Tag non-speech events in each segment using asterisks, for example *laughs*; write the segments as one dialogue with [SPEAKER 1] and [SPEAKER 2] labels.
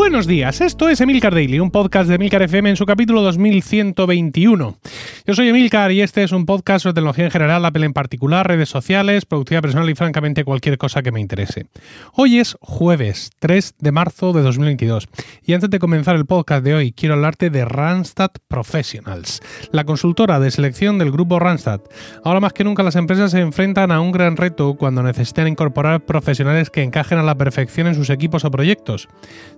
[SPEAKER 1] Buenos días, esto es Emilcar Daily, un podcast de Emilcar FM en su capítulo 2121. Yo soy Emilcar y este es un podcast sobre tecnología en general, Apple en particular, redes sociales, productividad personal y francamente cualquier cosa que me interese. Hoy es jueves 3 de marzo de 2022 y antes de comenzar el podcast de hoy quiero hablarte de Randstad Professionals, la consultora de selección del grupo Randstad. Ahora más que nunca las empresas se enfrentan a un gran reto cuando necesitan incorporar profesionales que encajen a la perfección en sus equipos o proyectos.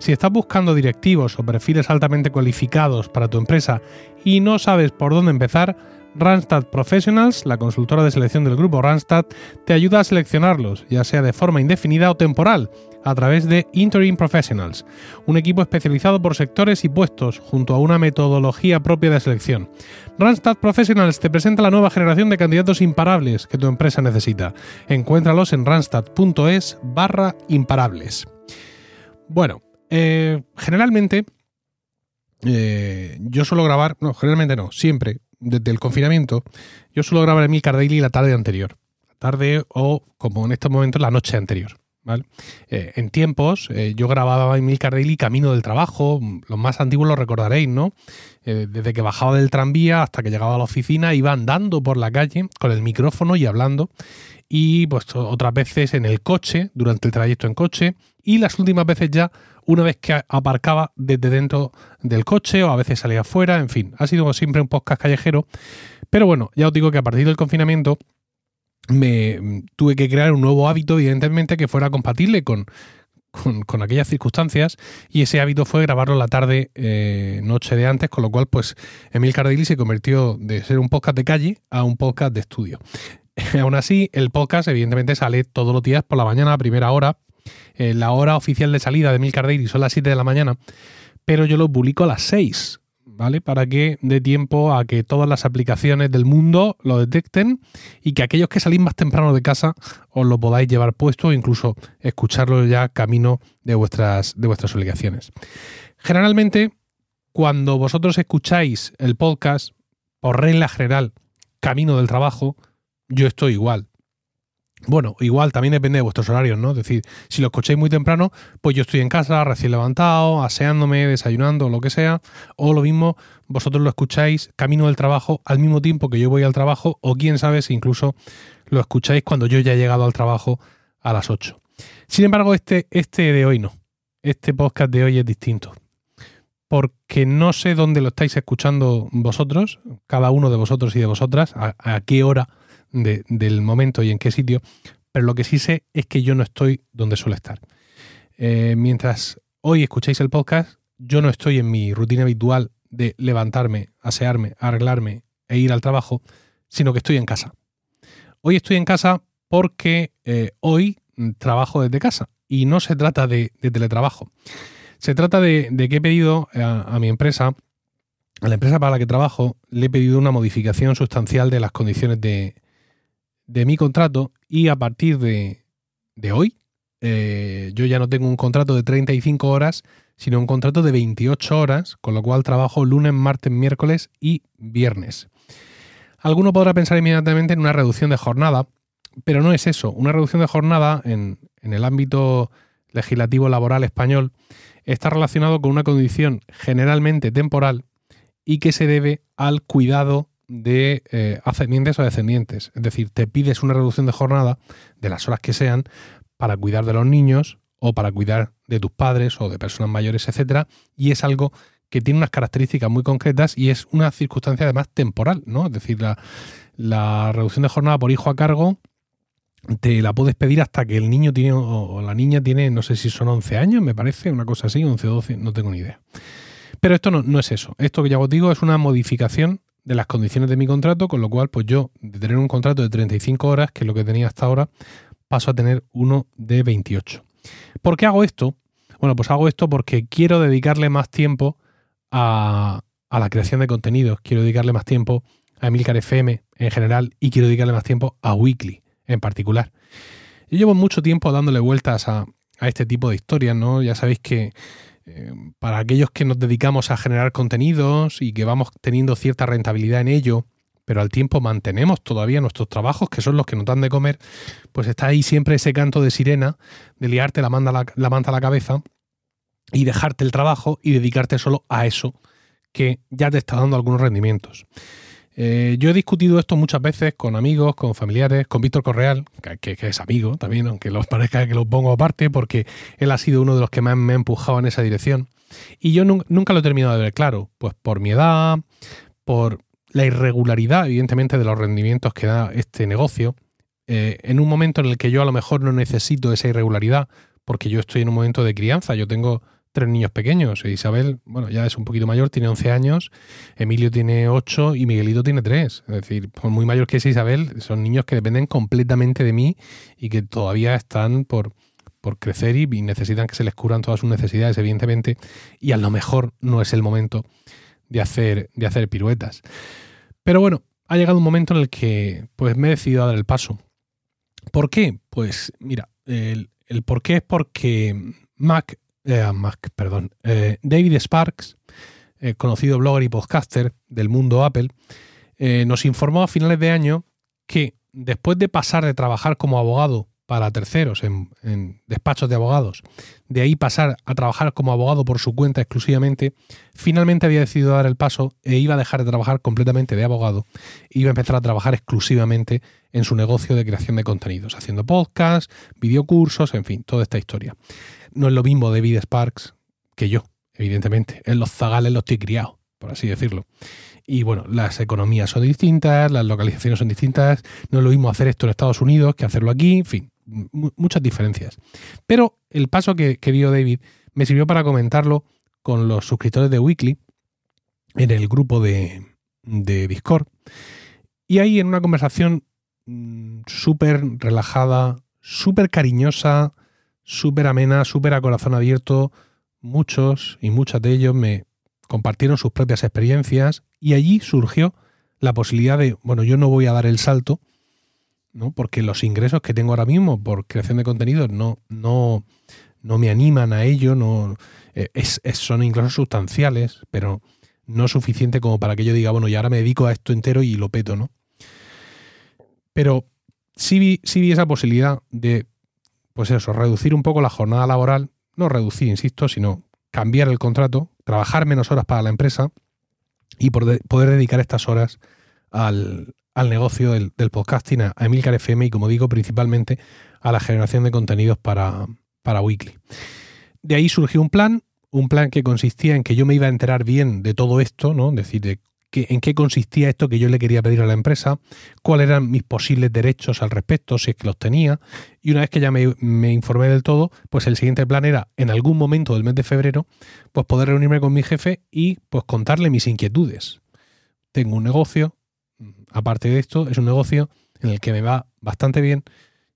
[SPEAKER 1] Si estás buscando directivos o perfiles altamente cualificados para tu empresa y no sabes por dónde empezar, Randstad Professionals, la consultora de selección del grupo Randstad, te ayuda a seleccionarlos, ya sea de forma indefinida o temporal, a través de Interim Professionals, un equipo especializado por sectores y puestos, junto a una metodología propia de selección. Randstad Professionals te presenta la nueva generación de candidatos imparables que tu empresa necesita. Encuéntralos en randstad.es barra imparables. Bueno, eh, generalmente, eh, yo suelo grabar, no, generalmente no, siempre, desde el confinamiento, yo suelo grabar en mi Daily la tarde anterior. La tarde o, como en estos momentos, la noche anterior. ¿vale? Eh, en tiempos, yo grababa en Milcar Daily camino del trabajo, los más antiguos lo recordaréis, ¿no? desde que bajaba del tranvía hasta que llegaba a la oficina, iba andando por la calle con el micrófono y hablando. Y pues otras veces en el coche, durante el trayecto en coche, y las últimas veces ya una vez que aparcaba desde dentro del coche o a veces salía afuera, en fin, ha sido siempre un podcast callejero. Pero bueno, ya os digo que a partir del confinamiento me mm, tuve que crear un nuevo hábito, evidentemente, que fuera compatible con, con, aquellas circunstancias y ese hábito fue grabarlo la tarde, eh, noche de antes, con lo cual pues Emil Cardelli se convirtió de ser un podcast de calle a un podcast de estudio. *laughs* Aún así, el podcast evidentemente sale todos los días por la mañana a primera hora, eh, la hora oficial de salida de Milcar Daily son las 7 de la mañana, pero yo lo publico a las 6, ¿vale? Para que dé tiempo a que todas las aplicaciones del mundo lo detecten y que aquellos que salís más temprano de casa os lo podáis llevar puesto o incluso escucharlo ya camino de vuestras, de vuestras obligaciones. Generalmente, cuando vosotros escucháis el podcast, por regla general, camino del trabajo, yo estoy igual. Bueno, igual también depende de vuestros horarios, ¿no? Es decir, si lo escucháis muy temprano, pues yo estoy en casa, recién levantado, aseándome, desayunando, lo que sea. O lo mismo, vosotros lo escucháis camino del trabajo al mismo tiempo que yo voy al trabajo, o quién sabe si incluso lo escucháis cuando yo ya he llegado al trabajo a las 8. Sin embargo, este, este de hoy no. Este podcast de hoy es distinto. Porque no sé dónde lo estáis escuchando vosotros, cada uno de vosotros y de vosotras, a qué hora del momento y en qué sitio, pero lo que sí sé es que yo no estoy donde suele estar. Eh, mientras hoy escucháis el podcast, yo no estoy en mi rutina habitual de levantarme, asearme, arreglarme e ir al trabajo, sino que estoy en casa. Hoy estoy en casa porque eh, hoy trabajo desde casa y no se trata de, teletrabajo. Se trata de, que he pedido a, mi empresa, a la empresa para la que trabajo, le he pedido una modificación sustancial de las condiciones de, de mi contrato y a partir de, hoy eh, yo ya no tengo un contrato de 35 horas, sino un contrato de 28 horas, con lo cual trabajo lunes, martes, miércoles y viernes. Alguno podrá pensar inmediatamente en una reducción de jornada, pero no es eso. Una reducción de jornada en, en el ámbito legislativo laboral español está relacionado con una condición generalmente temporal y que se debe al cuidado de eh, ascendientes o descendientes. Es decir, te pides una reducción de jornada de las horas que sean para cuidar de los niños o para cuidar de tus padres o de personas mayores, etcétera, y es algo que tiene unas características muy concretas y es una circunstancia además temporal, ¿no? Es decir, la, reducción de jornada por hijo a cargo te la puedes pedir hasta que el niño tiene o la niña tiene, no sé si son 11 años, me parece, una cosa así, 11 o 12, no tengo ni idea. Pero esto no, no, es eso. Esto que ya os digo es una modificación de las condiciones de mi contrato, con lo cual, pues yo, de tener un contrato de 35 horas, que es lo que tenía hasta ahora, paso a tener uno de 28. ¿Por qué hago esto? Bueno, pues hago esto porque quiero dedicarle más tiempo a, la creación de contenidos, quiero dedicarle más tiempo a Emilcar FM en general y quiero dedicarle más tiempo a Weekly en particular. Yo llevo mucho tiempo dándole vueltas a, a este tipo de historias, ¿no? Ya sabéis que eh, para aquellos que nos dedicamos a generar contenidos y que vamos teniendo cierta rentabilidad en ello, pero al tiempo mantenemos todavía nuestros trabajos, que son los que nos dan de comer, pues está ahí siempre ese canto de sirena, de liarte la, manta a la, cabeza y dejarte el trabajo y dedicarte solo a eso que ya te está dando algunos rendimientos. Eh, yo he discutido esto muchas veces con amigos, con familiares, con Víctor Correal, que, es amigo también, aunque os parezca que lo pongo aparte, porque él ha sido uno de los que más me ha empujado en esa dirección. Y yo nunca lo he terminado de ver claro, pues por mi edad, por la irregularidad, evidentemente, de los rendimientos que da este negocio, eh, en un momento en el que yo a lo mejor no necesito esa irregularidad, porque yo estoy en un momento de crianza, yo tengo tres niños pequeños. Isabel, bueno, ya es un poquito mayor, tiene 11 años, Emilio tiene 8 y Miguelito tiene 3. Es decir, por muy mayor que es Isabel, son niños que dependen completamente de mí y que todavía están por, por crecer y, necesitan que se les curan todas sus necesidades, evidentemente, y a lo mejor no es el momento de hacer, de hacer piruetas. Pero bueno, ha llegado un momento en el que pues me he decidido a dar el paso. ¿Por qué? Pues mira, el, el por qué es porque Mac eh, perdón, eh, David Sparks, eh, conocido blogger y podcaster del mundo Apple, nos informó a finales de año que después de pasar de trabajar como abogado para terceros en, despachos de abogados, de ahí pasar a trabajar como abogado por su cuenta exclusivamente, finalmente había decidido dar el paso e iba a dejar de trabajar completamente de abogado, e iba a empezar a trabajar exclusivamente en su negocio de creación de contenidos, haciendo podcasts, videocursos, en fin, toda esta historia no es lo mismo David Sparks que yo, evidentemente. En los zagales los estoy criado, por así decirlo. Y bueno, las economías son distintas, las localizaciones son distintas, no es lo mismo hacer esto en Estados Unidos que hacerlo aquí, en fin, muchas diferencias. Pero el paso que, dio David me sirvió para comentarlo con los suscriptores de Weekly en el grupo de, de Discord. Y ahí en una conversación mm, súper relajada, súper cariñosa, súper amena, súper a corazón abierto. Muchos y muchas de ellos me compartieron sus propias experiencias y allí surgió la posibilidad de, bueno, yo no voy a dar el salto, ¿no? Porque los ingresos que tengo ahora mismo por creación de contenidos no, no, no me animan a ello, no, eh, es, son ingresos sustanciales, pero no suficiente como para que yo diga, bueno, y ahora me dedico a esto entero y lo peto, ¿no? Pero sí vi, sí vi esa posibilidad de pues eso, reducir un poco la jornada laboral, no reducir, insisto, sino cambiar el contrato, trabajar menos horas para la empresa y poder dedicar estas horas al, negocio del, podcasting, a Emilcar FM y, como digo, principalmente a la generación de contenidos para, para Weekly. De ahí surgió un plan, un plan que consistía en que yo me iba a enterar bien de todo esto, ¿no? Es decir, de en qué consistía esto que yo le quería pedir a la empresa, cuáles eran mis posibles derechos al respecto, si es que los tenía. Y una vez que ya me, informé del todo, pues el siguiente plan era, en algún momento del mes de febrero, pues poder reunirme con mi jefe y pues contarle mis inquietudes. Tengo un negocio, aparte de esto, es un negocio en el que me va bastante bien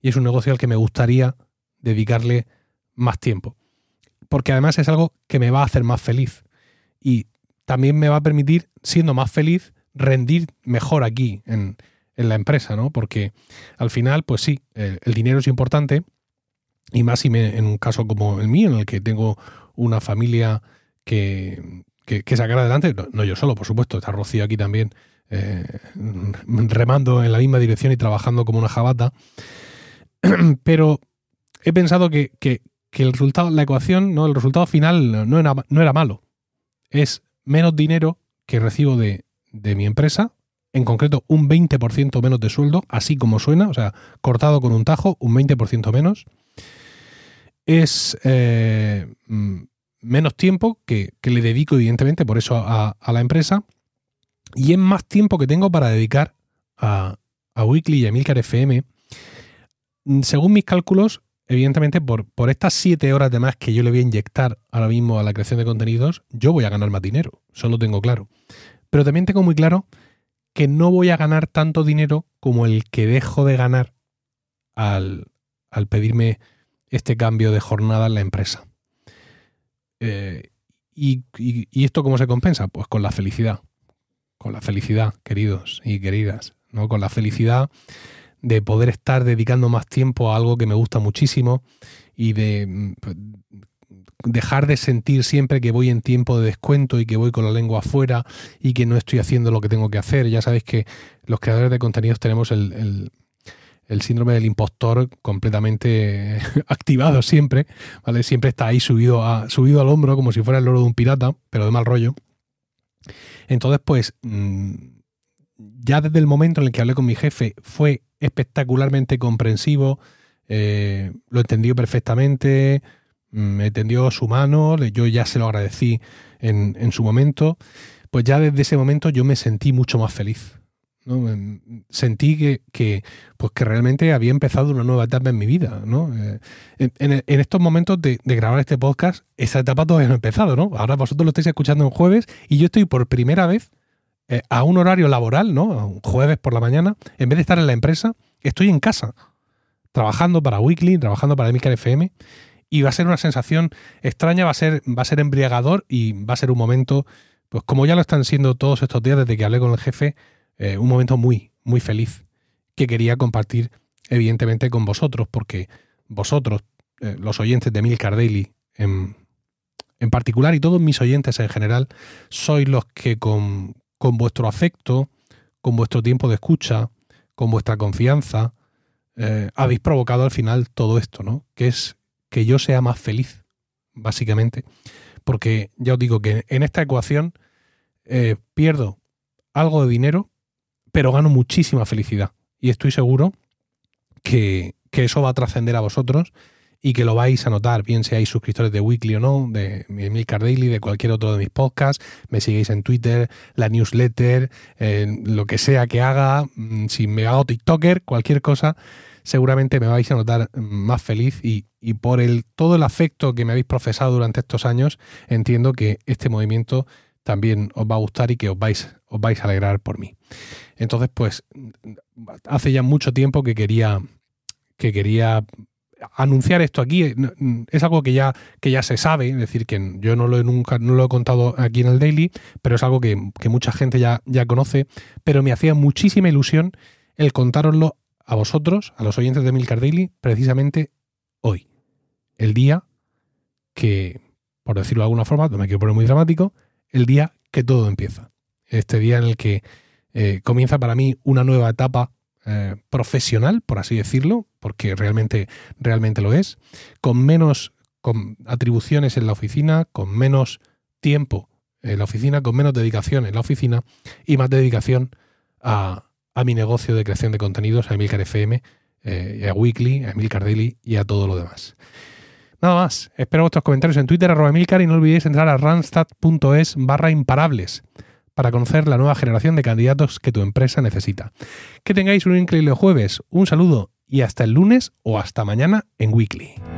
[SPEAKER 1] y es un negocio al que me gustaría dedicarle más tiempo. Porque además es algo que me va a hacer más feliz. Y también me va a permitir, siendo más feliz, rendir mejor aquí en, la empresa, ¿no? Porque al final, pues sí, el, dinero es importante y más si me, en un caso como el mío, en el que tengo una familia que, que, sacar adelante, no, yo solo, por supuesto, está Rocío aquí también eh, remando en la misma dirección y trabajando como una jabata, *clears throat* pero he pensado que, que, el resultado, la ecuación, ¿no? el resultado final no era, no era malo. Es menos dinero que recibo de, mi empresa, en concreto un 20% menos de sueldo, así como suena, o sea, cortado con un tajo, un 20% menos. Es eh, mm, menos tiempo que, le dedico, evidentemente, por eso a, la empresa, y es más tiempo que tengo para dedicar a, a Weekly y a Milcar FM. Mm, según mis cálculos, evidentemente, por, por estas siete horas de más que yo le voy a inyectar ahora mismo a la creación de contenidos, yo voy a ganar más dinero. Eso lo tengo claro. Pero también tengo muy claro que no voy a ganar tanto dinero como el que dejo de ganar al, pedirme este cambio de jornada en la empresa. Eh, y, y, esto cómo se compensa? Pues con la felicidad. Con la felicidad, queridos y queridas. ¿no? Con la felicidad de poder estar dedicando más tiempo a algo que me gusta muchísimo y de mm, dejar de sentir siempre que voy en tiempo de descuento y que voy con la lengua afuera y que no estoy haciendo lo que tengo que hacer. Ya sabéis que los creadores de contenidos tenemos el, el síndrome del impostor completamente *laughs* activado siempre, ¿vale? Siempre está ahí subido, a, subido al hombro como si fuera el loro de un pirata, pero de mal rollo. Entonces, pues, mm, ya desde el momento en el que hablé con mi jefe fue espectacularmente comprensivo, eh, lo entendió perfectamente, mm, me tendió su mano, yo ya se lo agradecí en, en su momento, pues ya desde ese momento yo me sentí mucho más feliz Sentí que, pues que realmente había empezado una nueva etapa en mi vida. ¿no? Eh, en, estos momentos de, grabar este podcast, esa etapa todavía no ha empezado. ¿no? Ahora vosotros lo estáis escuchando en jueves y yo estoy por primera vez eh, a un horario laboral, ¿no? un jueves por la mañana, en vez de estar en la empresa, estoy en casa, trabajando para Weekly, trabajando para Emilcar FM. Y va a ser una sensación extraña, va a ser, va a ser embriagador y va a ser un momento, pues como ya lo están siendo todos estos días desde que hablé con el jefe, eh, un momento muy, muy feliz que quería compartir evidentemente con vosotros, porque vosotros, eh, los oyentes de Milcar Daily en, en, particular y todos mis oyentes en general, sois los que con, con, vuestro afecto, con vuestro tiempo de escucha, con vuestra confianza, eh, habéis provocado al final todo esto, ¿no? Que es que yo sea más feliz, básicamente. Porque ya os digo que en esta ecuación pierdo algo de dinero pero gano muchísima felicidad. Y estoy seguro que, eso va a trascender a vosotros y que lo vais a notar, bien seáis suscriptores de Weekly o no, de Milcar Daily, de cualquier otro de mis podcasts, me sigáis en Twitter, la newsletter, lo que sea que haga, mm, si me hago TikToker, cualquier cosa, seguramente me vais a notar más feliz y, y por el, todo el afecto que me habéis profesado durante estos años, entiendo que este movimiento también os va a gustar y que os vais, os vais a alegrar por mí. Entonces, pues, hace ya mucho tiempo que quería, que quería anunciar esto aquí. Es algo que ya, que ya se sabe, es decir, que yo no lo he nunca, no lo he contado aquí en el Daily, pero es algo que, mucha gente ya, ya conoce. Pero me hacía muchísima ilusión el contároslo a vosotros, a los oyentes de Milcar Daily, precisamente hoy. El día que, por decirlo de alguna forma, no me quiero poner muy dramático, el día que todo empieza. Este día en el que eh, comienza para mí una nueva etapa eh, profesional, por así decirlo, porque realmente, realmente lo es, con menos con atribuciones en la oficina, con menos tiempo en la oficina, con menos dedicación en la oficina y más dedicación a, mi negocio de creación de contenidos, a Emilcar FM, eh, a Weekly, a Emilcar Daily y a todo lo demás. Nada más, espero vuestros comentarios en Twitter, arroba Emilcar, y no olvidéis entrar a randstad.es barra imparables para conocer la nueva generación de candidatos que tu empresa necesita. Que tengáis un increíble jueves, un saludo y hasta el lunes o hasta mañana en Weekly.